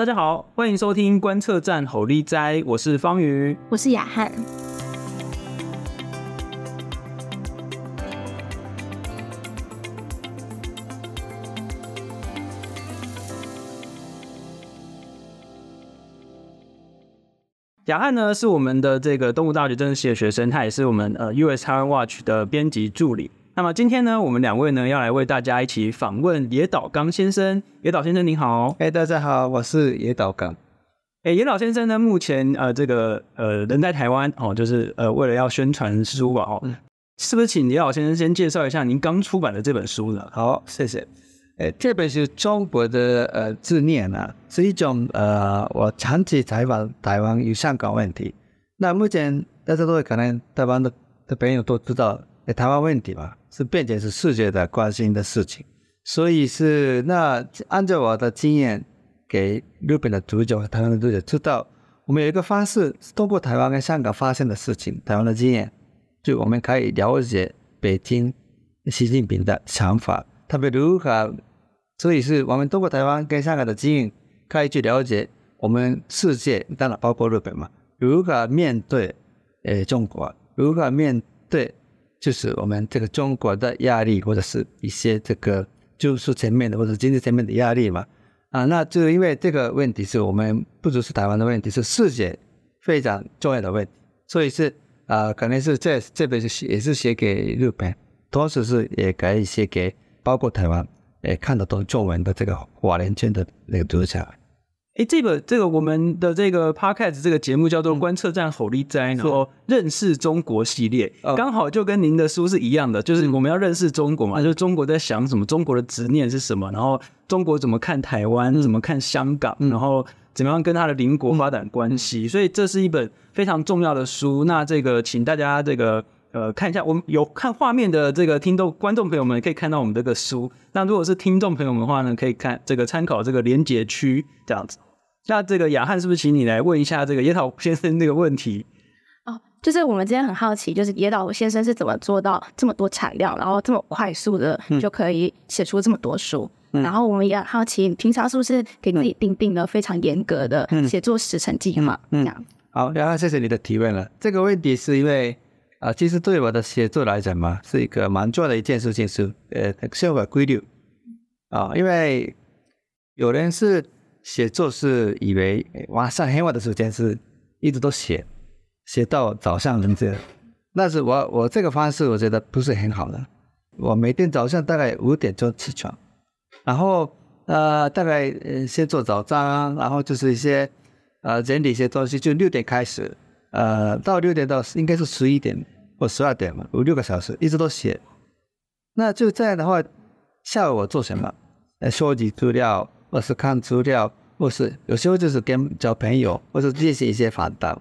大家好，欢迎收听观测站吼力斋，我是方瑜，我是雅翰。雅翰呢是我们的这个动物大学政治系的学生，他也是我们呃 US Taiwan Watch 的编辑助理。那么今天呢，我们两位呢要来为大家一起访问野岛刚先生。野岛先生您好，哎，大家好，我是野岛刚。哎，野岛先生呢，目前呃这个呃人在台湾哦，就是呃为了要宣传书吧哦，是不是请野岛先生先介绍一下您刚出版的这本书呢？好，谢谢。哎，这本是中国的呃字念啊，是一种呃我长期采访台湾与香港问题。那目前大家都会可能台湾的的朋友都知道，哎，台湾问题嘛，是变成是世界的关心的事情。所以是那按照我的经验，给日本的读者和台湾的读者知道，我们有一个方式，是通过台湾跟香港发生的事情，台湾的经验，就我们可以了解北京习近平的想法，特别如何。所以是我们通过台湾跟香港的经验，可以去了解我们世界，当然包括日本嘛，如何面对呃中国，如何面对就是我们这个中国的压力，或者是一些这个技术层面的或者经济层面的压力嘛。啊，那就因为这个问题是我们不只是台湾的问题，是世界非常重要的问题，所以是啊，可能是这这本是也是写给日本，同时是也可以写给包括台湾。也，看得懂中文的这个华人圈的那个读者，诶，这个这个我们的这个 podcast 这个节目叫做观测站吼力哉，说认识中国系列，刚好就跟您的书是一样的，就是我们要认识中国嘛，就是中国在想什么，中国的执念是什么，然后中国怎么看台湾，怎么看香港，然后怎么样跟他的邻国发展关系，所以这是一本非常重要的书。那这个请大家这个。呃，看一下，我们有看画面的这个听众观众朋友们可以看到我们这个书。那如果是听众朋友们的话呢，可以看这个参考这个连结区这样子。那这个雅翰是不是请你来问一下这个野岛先生这个问题？哦，就是我们今天很好奇，就是野岛先生是怎么做到这么多材料，然后这么快速的就可以写出这么多书？嗯、然后我们也很好奇，平常是不是给自己定定了非常严格的写作时程计划？嗯，这样。好，雅翰，谢谢你的提问了。这个问题是因为。啊，其实对我的写作来讲嘛，是一个蛮重要的一件事情，是呃生活规律啊。因为有人是写作是以为晚上很晚的时间是一直都写，写到早上能这样。但是我我这个方式我觉得不是很好的。我每天早上大概五点钟起床，然后呃大概呃先做早餐，然后就是一些呃整理一些东西，就六点开始。呃，到六点到应该是十一点或十二点嘛，五六个小时一直都写。那就这样的话，下午我做什么？收集资料，或是看资料，或是有时候就是跟交朋友，或是进行一些访谈。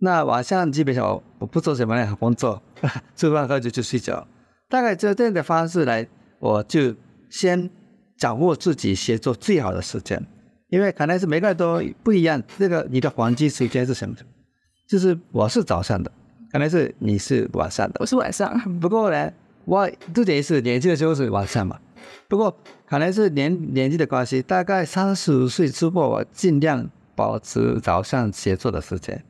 那晚上基本上我，我不做什么任何工作，吃饭喝酒就睡觉。大概就这样的方式来，我就先掌握自己写作最好的时间，因为可能是每个人都不一样。这个你的黄金时间是什么？就是我是早上的，可能是你是晚上的，我是晚上。不过呢，我之前是年轻的时候是晚上嘛。不过可能是年年纪的关系，大概三十五岁之后，我尽量保持早上写作的时间，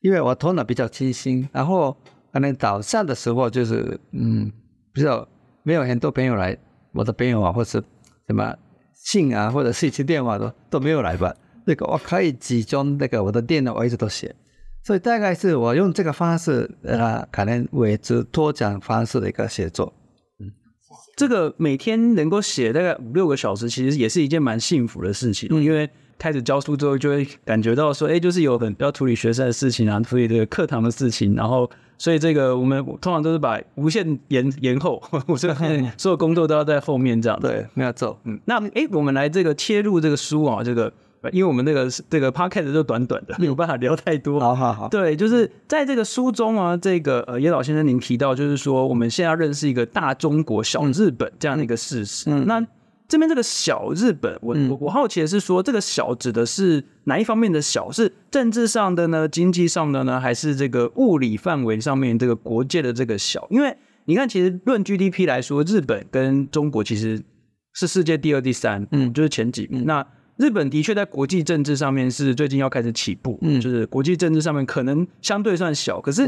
因为我头脑比较清醒。然后可能早上的时候就是嗯，比较没有很多朋友来，我的朋友啊，或是什么信啊，或者信息电话都都没有来吧。那个我可以集中那个我的电脑，我一直都写。所以大概是我用这个方式，呃，可能为之多讲方式的一个写作。嗯，这个每天能够写大概五六个小时，其实也是一件蛮幸福的事情。嗯，因为开始教书之后，就会感觉到说，哎，就是有很要处理学生的事情啊，处理这个课堂的事情，然后，所以这个我们通常都是把无限延延后，我这个 所有工作都要在后面这样。对，没有错。嗯，那哎，我们来这个切入这个书啊，这个。因为我们那个这个 podcast 就短短的，没有办法聊太多。好好好，对，就是在这个书中啊，这个呃，野岛先生您提到，就是说我们现在要认识一个大中国小日本这样的一个事实。嗯，那这边这个小日本，我我我好奇的是说，这个小指的是哪一方面的小？是政治上的呢？经济上的呢？还是这个物理范围上面这个国界的这个小？因为你看，其实论 GDP 来说，日本跟中国其实是世界第二、第三，嗯，就是前几名。那日本的确在国际政治上面是最近要开始起步，嗯，就是国际政治上面可能相对算小，可是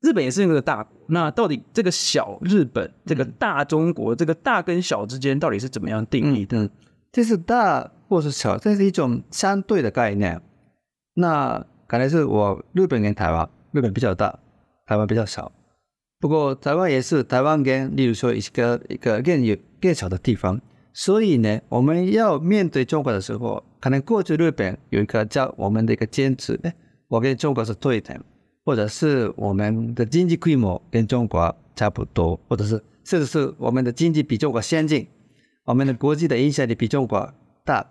日本也是那个大国。那到底这个小日本，这个大中国，这个大跟小之间到底是怎么样定义的？这是大或是小，这是一种相对的概念。那可能是我日本跟台湾，日本比较大，台湾比较小。不过台湾也是台湾跟，例如说一个一个更有更小的地方。所以呢，我们要面对中国的时候，可能过去日本有一个叫我们的一个坚持，哎，我跟中国是对等，或者是我们的经济规模跟中国差不多，或者是甚至是我们的经济比中国先进，我们的国际的影响力比中国大，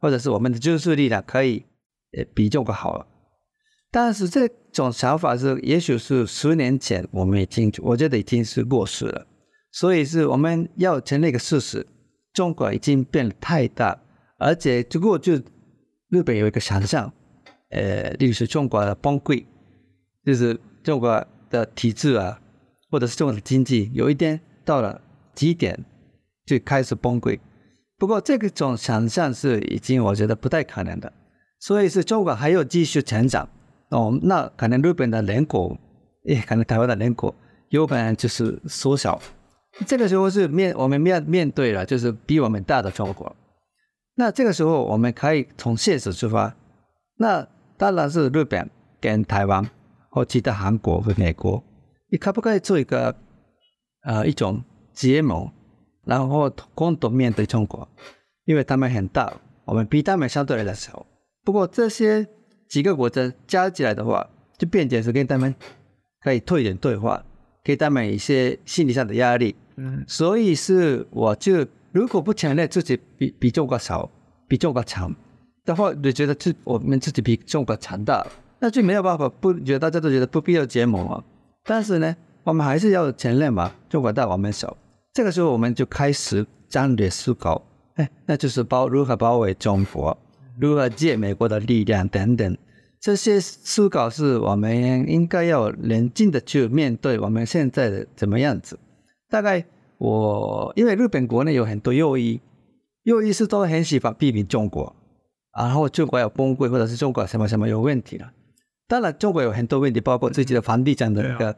或者是我们的军事力量可以呃比中国好了。但是这种想法是，也许是十年前我们已经，我觉得已经是过时了。所以是我们要承认一个事实。中国已经变得太大，而且如果就日本有一个想象，呃，例如说中国的崩溃，就是中国的体制啊，或者是中国的经济有一天到了极点就开始崩溃。不过这个种想象是已经我觉得不太可能的，所以是中国还要继续成长哦，那可能日本的人口，也可能台湾的人口有可能就是缩小。这个时候是面我们面面对了，就是比我们大的中国。那这个时候我们可以从现实出发，那当然是日本跟台湾或其他韩国和美国，你可不可以做一个呃一种结盟，然后共同面对中国？因为他们很大，我们比他们相对来说小。不过这些几个国家加起来的话，就变成是跟他们可以退一点对话。给他们一些心理上的压力，所以是我就如果不承认自己比比中国少，比中国强的话，你觉得自我们自己比中国强大，那就没有办法不觉得大家都觉得不必要结盟啊。但是呢，我们还是要承认嘛，中国大我们小。这个时候我们就开始战略思考，哎，那就是包如何包围中国，如何借美国的力量等等。这些思考是我们应该要冷静的去面对我们现在的怎么样子。大概我因为日本国内有很多右翼，右翼是都很喜欢批评中国，然后中国要崩溃或者是中国什么什么有问题了。当然中国有很多问题，包括自己的房地产的那个，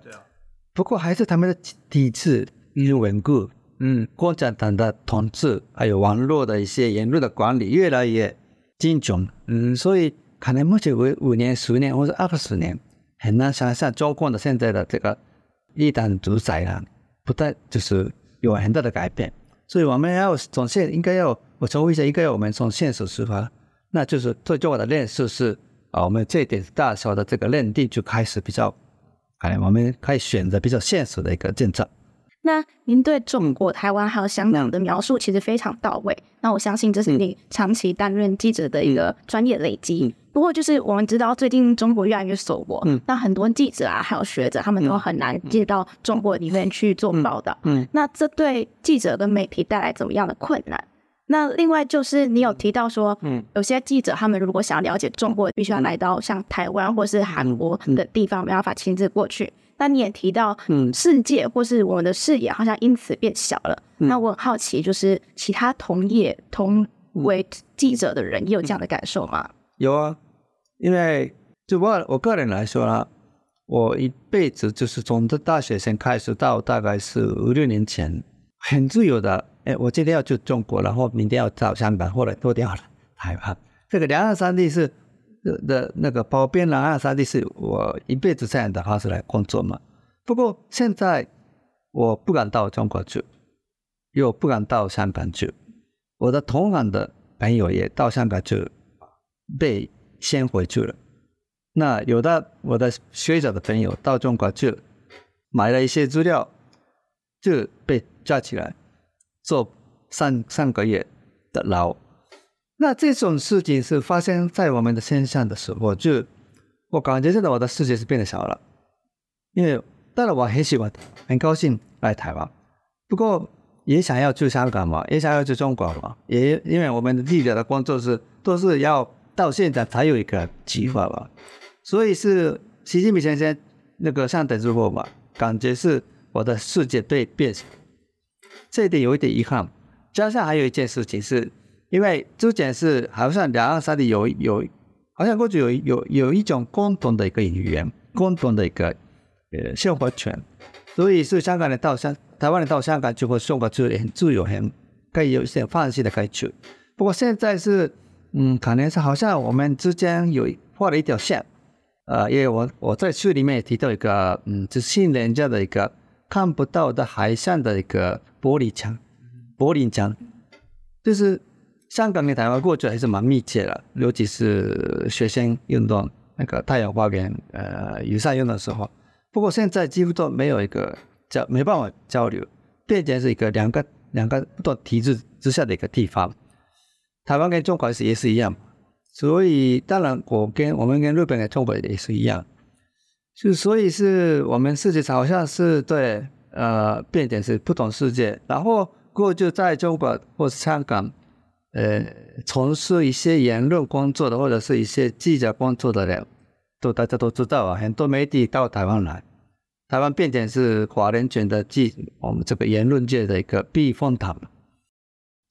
不过还是他们的体制已经稳固。嗯，共产党的统治还有网络的一些言论的管理越来越精准。嗯，所以。可能目前为五年、十年或者二十年，很难想象中共的现在的这个一党独裁啊，不但就是有很大的改变。所以我们要从现应该要我重复一下，应该要我们从现实出发，那就是最重要的认识是啊，我们这一点大小的这个认定就开始比较，哎我们可以选择比较现实的一个政策。那您对中国、台湾还有香港的描述其实非常到位。那我相信这是你长期担任记者的一个专业累积。不过，就是我们知道最近中国越来越锁国，那很多记者啊，还有学者，他们都很难进到中国里面去做报道。嗯，那这对记者跟媒体带来怎么样的困难？那另外就是你有提到说，嗯，有些记者他们如果想要了解中国，必须要来到像台湾或是韩国的地方，没办法亲自过去。那你也提到，嗯，世界或是我们的视野好像因此变小了。嗯、那我很好奇，就是其他同业同为记者的人，也有这样的感受吗？有啊，因为就我我个人来说啦，我一辈子就是从这大学生开始到大概是五六年前，很自由的。哎，我今天要去中国，然后明天要到香港，或者多掉了台湾。这个两岸三地是。的那个跑遍两岸三地是我一辈子这样的方式来工作嘛。不过现在我不敢到中国去，又不敢到香港去。我的同行的朋友也到香港去，被先回去了。那有的我的学者的朋友到中国去，买了一些资料，就被抓起来，坐三三个月的牢。那这种事情是发生在我们的身上的时候，就我感觉现在我的世界是变得小了，因为当然我很喜欢，很高兴来台湾，不过也想要去香港嘛，也想要去中国嘛，也因为我们的记者的工作是都是要到现在才有一个计划嘛，所以是习近平先生那个上台之后嘛，感觉是我的世界被变小，这一点有一点遗憾，加上还有一件事情是。因为之前是好像两岸三地有有，好像过去有有有一种共同的一个语言，共同的一个呃生活圈，所以是香港人到香，台湾人到香港就会生活就很自由，很可以有一些放心的可以去。不过现在是，嗯，可能是好像我们之间有画了一条线，呃，因为我我在书里面也提到一个，嗯，就是新人家的一个看不到的海上的一个玻璃墙，玻璃墙，就是。香港跟台湾过去还是蛮密切的，尤其是学生运动那个太阳花跟呃雨伞运动的时候。不过现在几乎都没有一个交，没办法交流，变成是一个两个两个不同体制之下的一个地方。台湾跟中国是也是一样，所以当然我跟我们跟日本跟中国也是一样，就所以是我们世界上好像是对呃变成是不同世界，然后过去在中国或是香港。呃，从事一些言论工作的，或者是一些记者工作的人，都大家都知道啊，很多媒体到台湾来，台湾变成是华人圈的记，我们这个言论界的一个避风塘。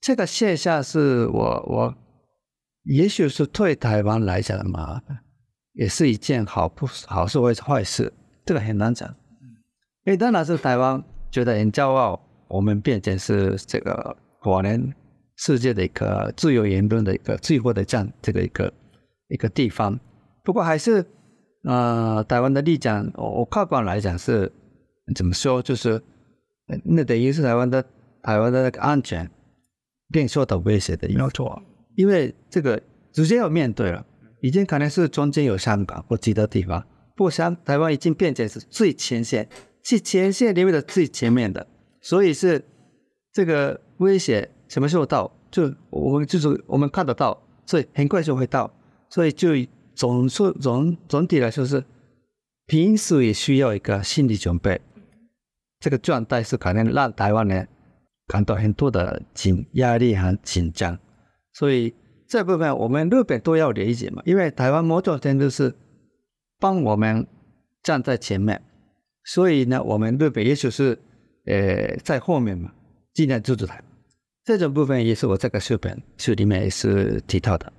这个现象是我我，也许是对台湾来讲的嘛，也是一件好不好事或是坏事，这个很难讲。因为当然是台湾觉得很骄傲，我们变成是这个华人。世界的一个自由言论的一个最后的这样这个一个一个地方，不过还是呃，台湾的立场，我客观来讲是怎么说？就是那等于是台湾的台湾的那个安全变受到威胁的，没有错。因为这个直接要面对了，已经可能是中间有香港或其他地方，不过香台湾已经变成是最前线，是前线里面的最前面的，所以是这个威胁。什么时候到？就我们就是我们看得到，所以很快就会到。所以就总说总总体来说是，平时也需要一个心理准备。这个状态是可能让台湾人感到很多的紧压力和紧张。所以这部分我们日本都要理解嘛，因为台湾某种程度是帮我们站在前面，所以呢，我们日本也许是呃在后面嘛，尽量支持台湾。这种部分也是我这个书本书里面也是提到的。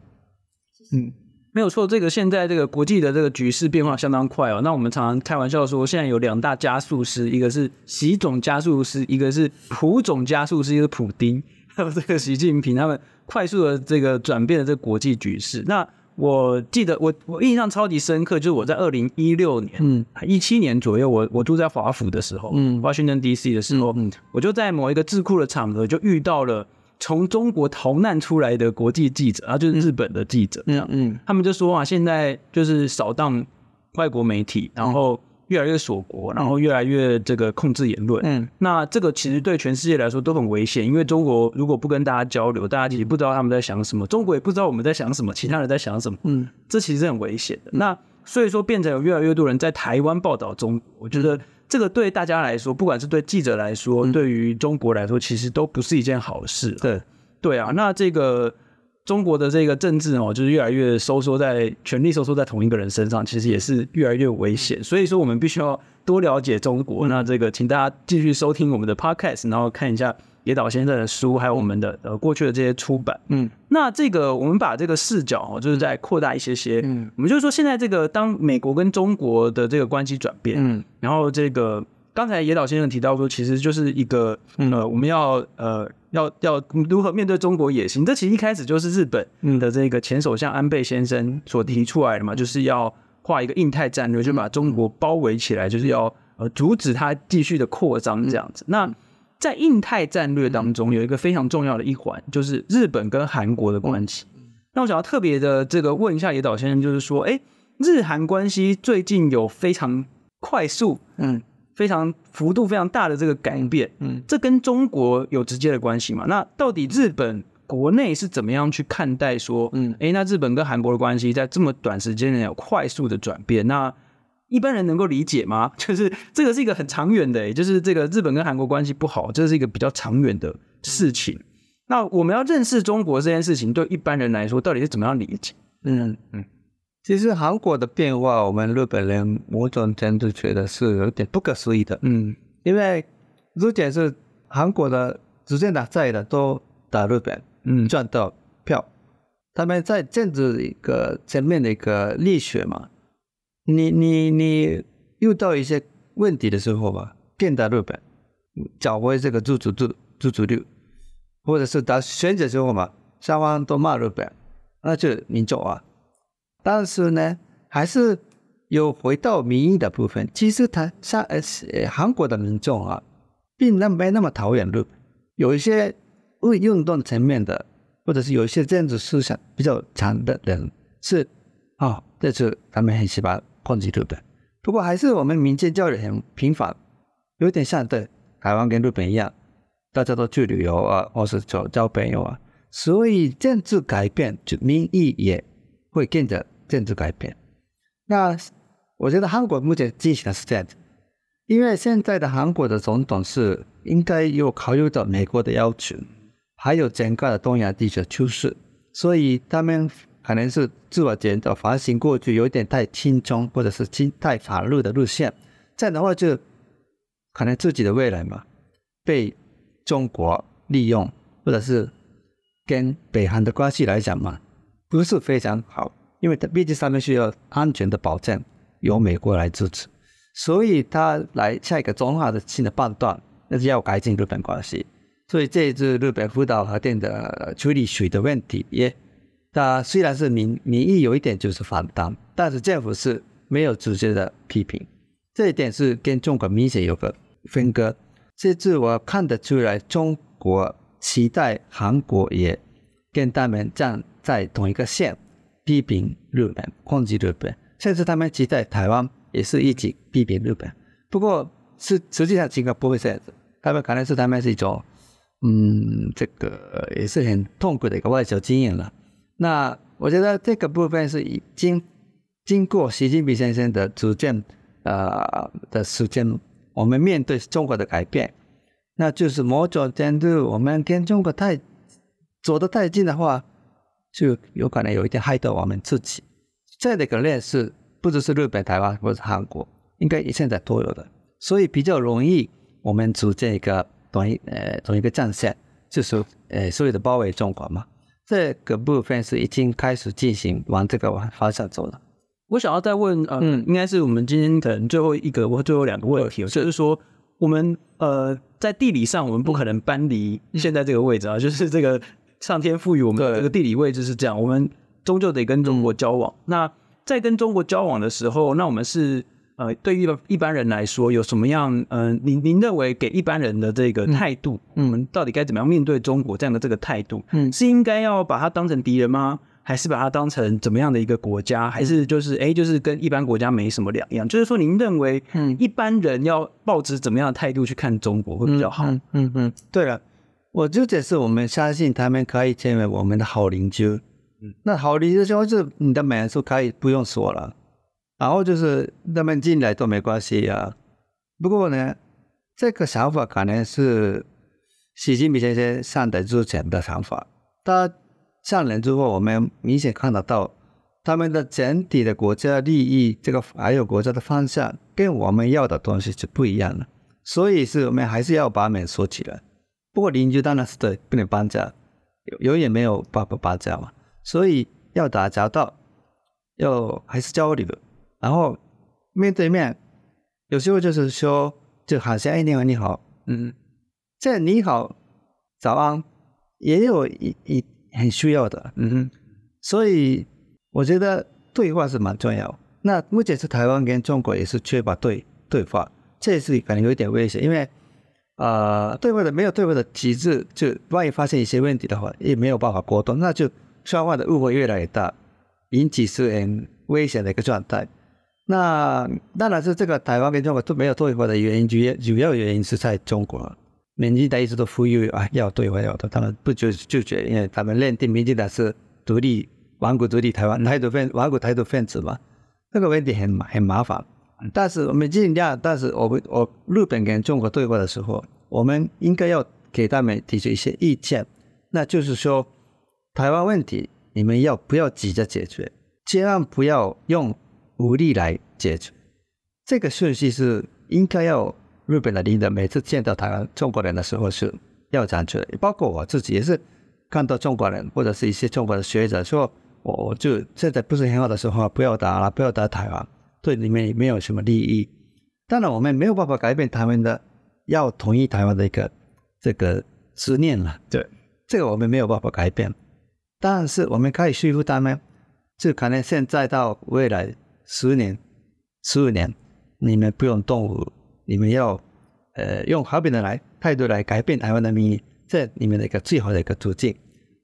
嗯，没有错，这个现在这个国际的这个局势变化相当快哦。那我们常常开玩笑说，现在有两大加速师，一个是习总加速师，一个是普总加速师，一个是普丁，还 有这个习近平，他们快速的这个转变了这个国际局势。那我记得我我印象超级深刻，就是我在二零一六年，嗯，一七年左右，我我住在华府的时候，嗯，Washington D.C. 的时候，嗯，我就在某一个智库的场合就遇到了从中国逃难出来的国际记者，啊，就是日本的记者，嗯嗯，他们就说啊，现在就是扫荡外国媒体，然后。越来越锁国，然后越来越这个控制言论。嗯，那这个其实对全世界来说都很危险，因为中国如果不跟大家交流，大家其实不知道他们在想什么，中国也不知道我们在想什么，其他人在想什么。嗯，这其实是很危险的。那所以说，变成有越来越多人在台湾报道中国，我觉得这个对大家来说，不管是对记者来说，对于中国来说，其实都不是一件好事。对，对啊。那这个。中国的这个政治哦，就是越来越收缩在权力收缩在同一个人身上，其实也是越来越危险。所以说，我们必须要多了解中国。那这个，请大家继续收听我们的 podcast，然后看一下野岛先生的书，还有我们的呃过去的这些出版。嗯，那这个我们把这个视角哦，就是在扩大一些些。嗯，我们就是说，现在这个当美国跟中国的这个关系转变，嗯，然后这个刚才野岛先生提到说，其实就是一个呃，我们要呃。要要如何面对中国野心？这其实一开始就是日本的这个前首相安倍先生所提出来的嘛，就是要画一个印太战略，就把中国包围起来，就是要呃阻止它继续的扩张这样子。那在印太战略当中，有一个非常重要的一环，就是日本跟韩国的关系。那我想要特别的这个问一下野岛先生，就是说，哎，日韩关系最近有非常快速，嗯。非常幅度非常大的这个改变，嗯，这跟中国有直接的关系嘛？那到底日本国内是怎么样去看待说，嗯，诶，那日本跟韩国的关系在这么短时间内有快速的转变，那一般人能够理解吗？就是这个是一个很长远的，就是这个日本跟韩国关系不好，这是一个比较长远的事情。那我们要认识中国这件事情，对一般人来说，到底是怎么样理解？嗯嗯。其实韩国的变化，我们日本人某种程度觉得是有点不可思议的。嗯，因为之前是韩国的执政党在的都打日本，嗯，赚到票。他们在政治一个层面的一个力学嘛，你你你遇到一些问题的时候吧，变打日本，找回这个自主度自主率，或者是打选举时候嘛，双方都骂日本，那就民众啊。但是呢，还是有回到民意的部分。其实他像呃韩国的民众啊，并那没那么讨厌日本，有一些为运动层面的。或者是有一些政治思想比较强的人是啊，这次他们很喜欢攻击日本。不过还是我们民间交流很频繁，有点像对台湾跟日本一样，大家都去旅游啊，或是交交朋友啊。所以政治改变，就民意也会跟着政治改变。那我觉得韩国目前进行的是这样子，因为现在的韩国的总统是应该有考虑到美国的要求。还有整个的东亚地区的趋势，所以他们可能是自我检讨、反省过去有点太亲中或者是亲太法律的路线，这样的话就可能自己的未来嘛被中国利用，或者是跟北韩的关系来讲嘛不是非常好，因为它毕竟上面需要安全的保证，由美国来支持，所以他来下一个重要的新的判断，那是要改进日本关系。所以这一次日本福岛核电的处理水的问题，也，它虽然是民民意有一点就是反弹，但是政府是没有直接的批评，这一点是跟中国明显有个分割。这次我看得出来，中国期待韩国也跟他们站在同一个线，批评日本，攻击日本，甚至他们期待台湾也是一起批评日本。不过是实际上情况不会这样子，他们可能是他们是一种。嗯，这个也是很痛苦的一个外交经验了。那我觉得这个部分是已经经过习近平先生的主见，呃的时间，我们面对中国的改变，那就是某种程度我们跟中国太走得太近的话，就有可能有一点害到我们自己。这样的一个链是不只是日本、台湾或者韩国，应该现在都有的，所以比较容易我们组建一个。同一呃同一个战线，就是呃所谓的包围中国嘛，这个部分是已经开始进行往这个方向走了。我想要再问呃，嗯，应该是我们今天可能最后一个或最后两个问题，就是说我们呃在地理上我们不可能搬离现在这个位置啊，就是这个上天赋予我们的这个地理位置是这样，我们终究得跟中国交往。那在跟中国交往的时候，那我们是。呃，对于一般人来说，有什么样？嗯、呃，您您认为给一般人的这个态度，嗯，我们到底该怎么样面对中国这样的这个态度？嗯，是应该要把它当成敌人吗？还是把它当成怎么样的一个国家？还是就是哎，就是跟一般国家没什么两样？就是说，您认为，嗯，一般人要抱持怎么样的态度去看中国会比较好？嗯嗯，嗯，对了，我就解释，我们相信他们可以成为我们的好邻居。嗯，那好邻居就是你的美术可以不用说了。然后就是他们进来都没关系啊。不过呢，这个想法可能是习近平先生上台之前的想法。他上任之后，我们明显看得到他们的整体的国家利益，这个还有国家的方向，跟我们要的东西是不一样的。所以是我们还是要把门锁起来。不过邻居当然是对，不能搬家，有也没有办法搬家嘛。所以要打交道，要还是交流。然后面对面，有时候就是说，就好像哎，你好，你好，嗯，这你好，早安，也有一一很需要的，嗯哼，所以我觉得对话是蛮重要。那目前是台湾跟中国也是缺乏对对话，这是可能有一点危险，因为呃，对话的没有对话的机制，就万一发现一些问题的话，也没有办法沟通，那就双方的误会越来越大，引起是很危险的一个状态。那当然是这个台湾跟中国都没有对话的原因，主要主要原因是在中国，民进党一直都呼吁啊要对话要的，他们不就拒绝，因为他们认定民进党是独立顽固独立台湾台独分顽固台独分子嘛，这个问题很很麻烦。但是我们尽量，但是我们我日本跟中国对话的时候，我们应该要给他们提出一些意见，那就是说台湾问题你们要不要急着解决，千万不要用。武力来解决，这个顺序是应该要日本的领导每次见到台湾中国人的时候是要讲出来，包括我自己也是看到中国人或者是一些中国的学者说，我我就现在不是很好的时候，不要打了，不要打台湾，对你们也没有什么利益。当然，我们没有办法改变他们的要统一台湾的一个这个执念了。对，这个我们没有办法改变。但是我们可以说服他们，就可能现在到未来十年、十五年，你们不用动武，你们要呃用和平的来态度来改变台湾的民意，这是你们的一个最好的一个途径。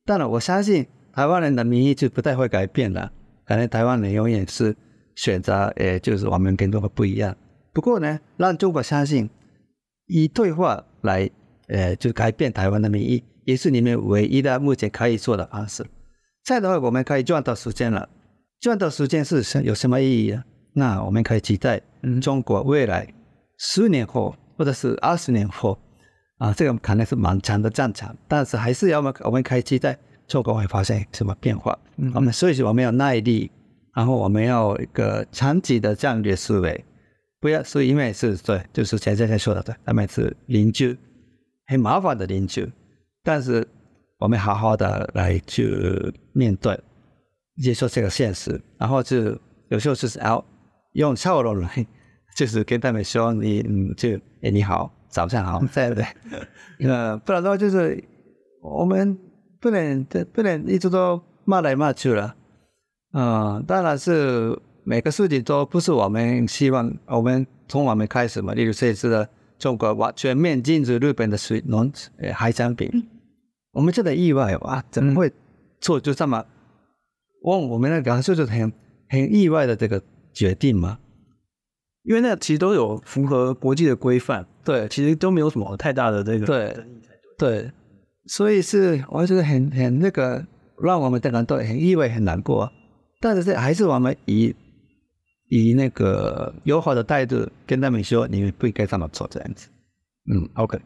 当然，我相信台湾人的民意就不太会改变了，可能台湾人永远是选择，呃，就是我们跟中国不一样。不过呢，让中国相信以对话来，呃，就改变台湾的民意，也是你们唯一的目前可以做的方式。这样的话，我们可以赚到时间了。赚到时间是什有什么意义呢？那我们可以期待，嗯，中国未来十年后或者是二十年后，啊，这个可能是漫长的战场，但是还是要我们我们可以期待中国会发生什么变化。嗯，我们所以说我们要耐力，然后我们要一个长期的战略思维。不要，是因为是对，就是前先生说的对，他们是邻居，很麻烦的邻居，但是我们好好的来去面对，接受这个现实，然后就有时候就是要用笑容来，就是跟他们说你嗯，就哎你好，早上好，对不对？呃，不然的话就是我们不能不能一直都骂来骂去了，嗯，当然是。每个事情都不是我们希望，我们从我们开始嘛。例如这次的中国完全面禁止日本的水农呃海产品，我们真的意外哇，怎么会做就这么？我我们那个就是很很意外的这个决定嘛，因为那其实都有符合国际的规范，对，其实都没有什么太大的这个对对，所以是我觉得很很那个让我们的人都很意外很难过，但是这还是我们以。以那个友好的态度跟他们说，你们不应该这么做，这样子。嗯，OK。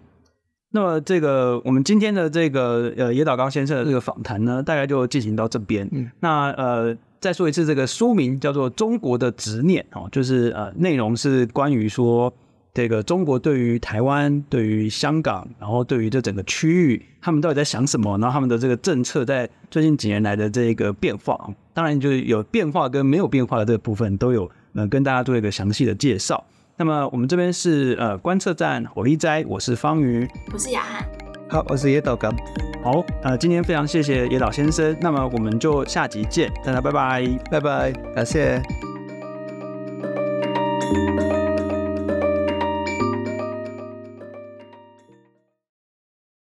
那么这个我们今天的这个呃野岛刚先生的这个访谈呢，大概就进行到这边。嗯，那呃再说一次，这个书名叫做《中国的执念》哦，就是呃内容是关于说。这个中国对于台湾、对于香港，然后对于这整个区域，他们到底在想什么？然后他们的这个政策在最近几年来的这个变化，当然就是有变化跟没有变化的这个部分都有，呃，跟大家做一个详细的介绍。那么我们这边是呃观测站火力斋，我是方瑜，我是雅翰，好，我是野岛刚。好，呃，今天非常谢谢野岛先生，那么我们就下集见，大家拜拜，拜拜，感谢。